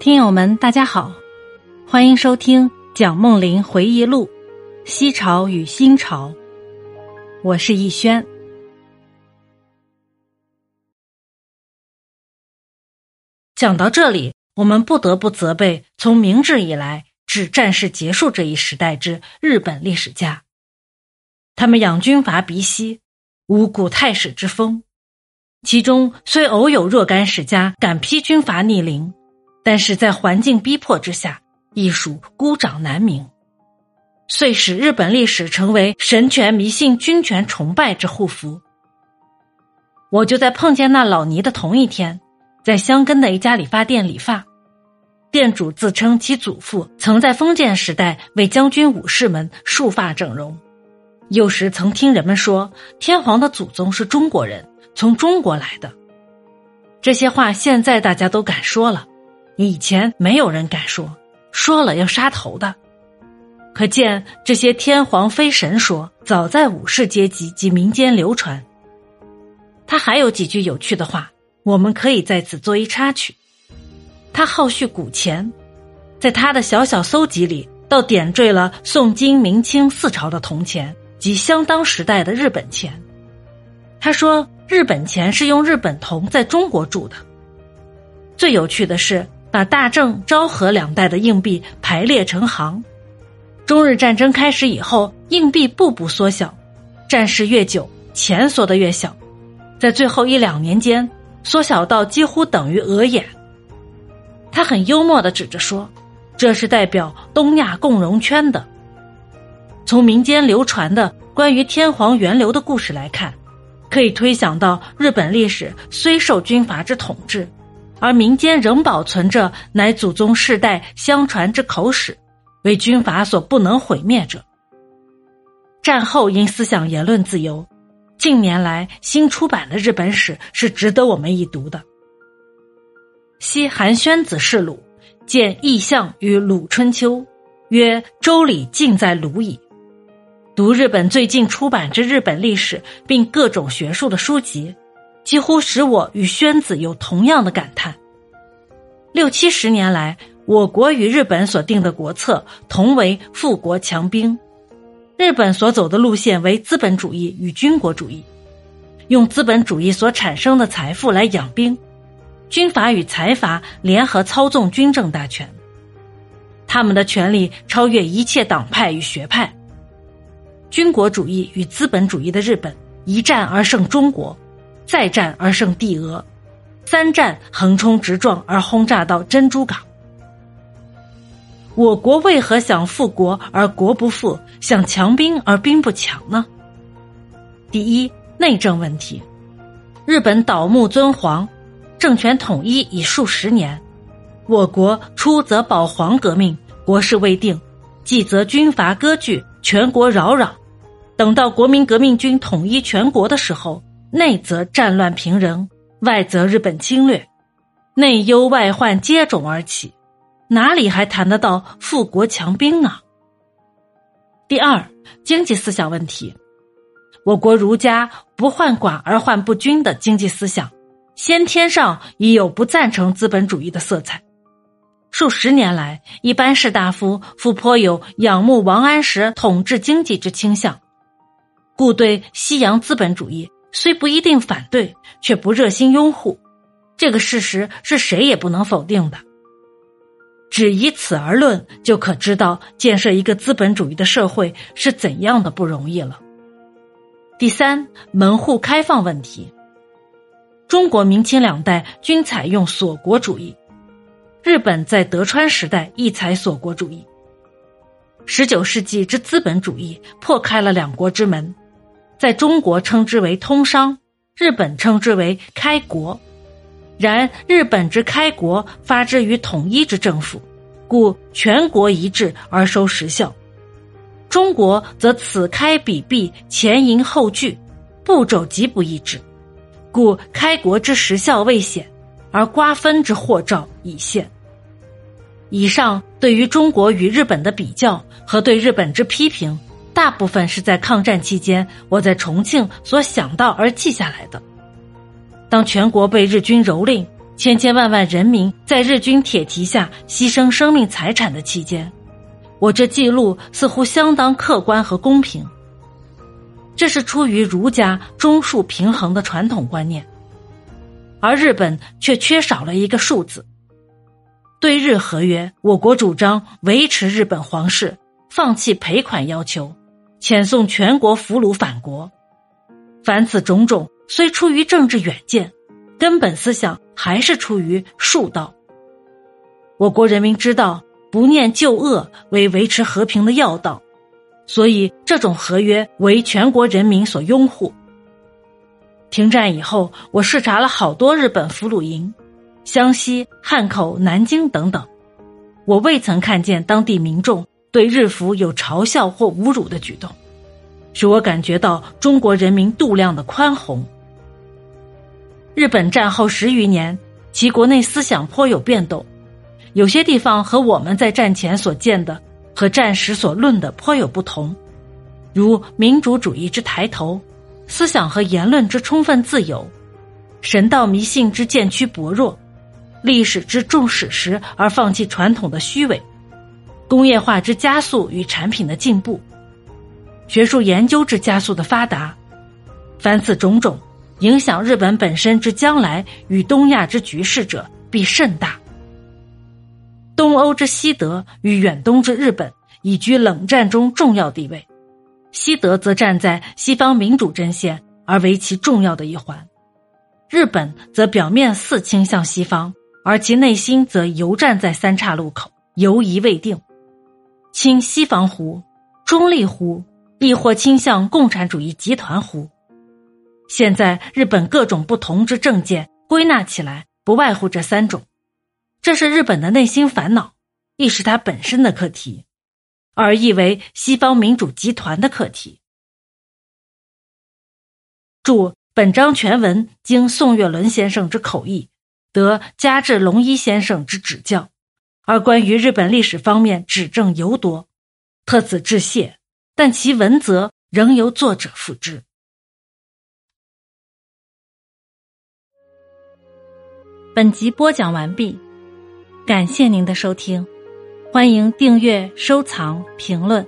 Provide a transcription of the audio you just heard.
听友们，大家好，欢迎收听蒋梦麟回忆录《西朝与新朝》，我是逸轩。讲到这里，我们不得不责备从明治以来至战事结束这一时代之日本历史家，他们养军阀鼻息，无古太史之风，其中虽偶有若干史家敢批军阀逆鳞。但是在环境逼迫之下，艺术孤掌难鸣，遂使日本历史成为神权迷信、君权崇拜之护符。我就在碰见那老尼的同一天，在香根的一家理发店理发，店主自称其祖父曾在封建时代为将军武士们束发整容，有时曾听人们说天皇的祖宗是中国人，从中国来的。这些话现在大家都敢说了。以前没有人敢说，说了要杀头的。可见这些天皇飞神说，早在武士阶级及民间流传。他还有几句有趣的话，我们可以在此做一插曲。他好叙古钱，在他的小小搜集里，倒点缀了宋、金、明、清四朝的铜钱及相当时代的日本钱。他说，日本钱是用日本铜在中国铸的。最有趣的是。把大正、昭和两代的硬币排列成行，中日战争开始以后，硬币步步缩小，战事越久，钱缩得越小，在最后一两年间，缩小到几乎等于额眼。他很幽默的指着说：“这是代表东亚共荣圈的。”从民间流传的关于天皇源流的故事来看，可以推想到日本历史虽受军阀之统治。而民间仍保存着乃祖宗世代相传之口史，为军阀所不能毁灭者。战后因思想言论自由，近年来新出版的日本史是值得我们一读的。西韩宣子世鲁见异象于鲁春秋，曰：“周礼尽在鲁矣。”读日本最近出版之日本历史并各种学术的书籍。几乎使我与宣子有同样的感叹。六七十年来，我国与日本所定的国策同为富国强兵，日本所走的路线为资本主义与军国主义，用资本主义所产生的财富来养兵，军阀与财阀联合操纵军政大权，他们的权力超越一切党派与学派。军国主义与资本主义的日本一战而胜中国。再战而胜帝俄，三战横冲直撞而轰炸到珍珠港。我国为何想富国而国不富，想强兵而兵不强呢？第一，内政问题。日本倒幕尊皇，政权统一已数十年，我国出则保皇革命，国事未定；继则军阀割据，全国扰攘。等到国民革命军统一全国的时候。内则战乱频仍，外则日本侵略，内忧外患接踵而起，哪里还谈得到富国强兵呢？第二，经济思想问题，我国儒家不患寡而患不均的经济思想，先天上已有不赞成资本主义的色彩。数十年来，一般士大夫复颇有仰慕王安石统治经济之倾向，故对西洋资本主义。虽不一定反对，却不热心拥护，这个事实是谁也不能否定的。只以此而论，就可知道建设一个资本主义的社会是怎样的不容易了。第三，门户开放问题。中国明清两代均采用锁国主义，日本在德川时代亦采锁国主义。十九世纪之资本主义破开了两国之门。在中国称之为通商，日本称之为开国。然日本之开国发之于统一之政府，故全国一致而收实效；中国则此开彼闭，前迎后拒，步骤极不一致，故开国之实效未显，而瓜分之祸兆已现。以上对于中国与日本的比较和对日本之批评。大部分是在抗战期间，我在重庆所想到而记下来的。当全国被日军蹂躏，千千万万人民在日军铁蹄下牺牲生命财产的期间，我这记录似乎相当客观和公平。这是出于儒家中数平衡的传统观念，而日本却缺少了一个数字。对日合约，我国主张维持日本皇室，放弃赔款要求，遣送全国俘虏返国。凡此种种，虽出于政治远见。根本思想还是出于术道。我国人民知道不念旧恶为维持和平的要道，所以这种合约为全国人民所拥护。停战以后，我视察了好多日本俘虏营，湘西、汉口、南京等等，我未曾看见当地民众对日服有嘲笑或侮辱的举动，使我感觉到中国人民度量的宽宏。日本战后十余年，其国内思想颇有变动，有些地方和我们在战前所见的和战时所论的颇有不同，如民主主义之抬头，思想和言论之充分自由，神道迷信之渐趋薄弱，历史之重史实而放弃传统的虚伪，工业化之加速与产品的进步，学术研究之加速的发达，凡此种种。影响日本本身之将来与东亚之局势者，必甚大。东欧之西德与远东之日本，已居冷战中重要地位。西德则站在西方民主阵线，而为其重要的一环；日本则表面似倾向西方，而其内心则犹站在三岔路口，犹疑未定。亲西方乎？中立乎？亦或倾向共产主义集团乎？现在日本各种不同之政见归纳起来，不外乎这三种，这是日本的内心烦恼，亦是它本身的课题，而亦为西方民主集团的课题。注：本章全文经宋岳伦先生之口译，得加治龙一先生之指教，而关于日本历史方面指证尤多，特此致谢。但其文则仍由作者复制。本集播讲完毕，感谢您的收听，欢迎订阅、收藏、评论。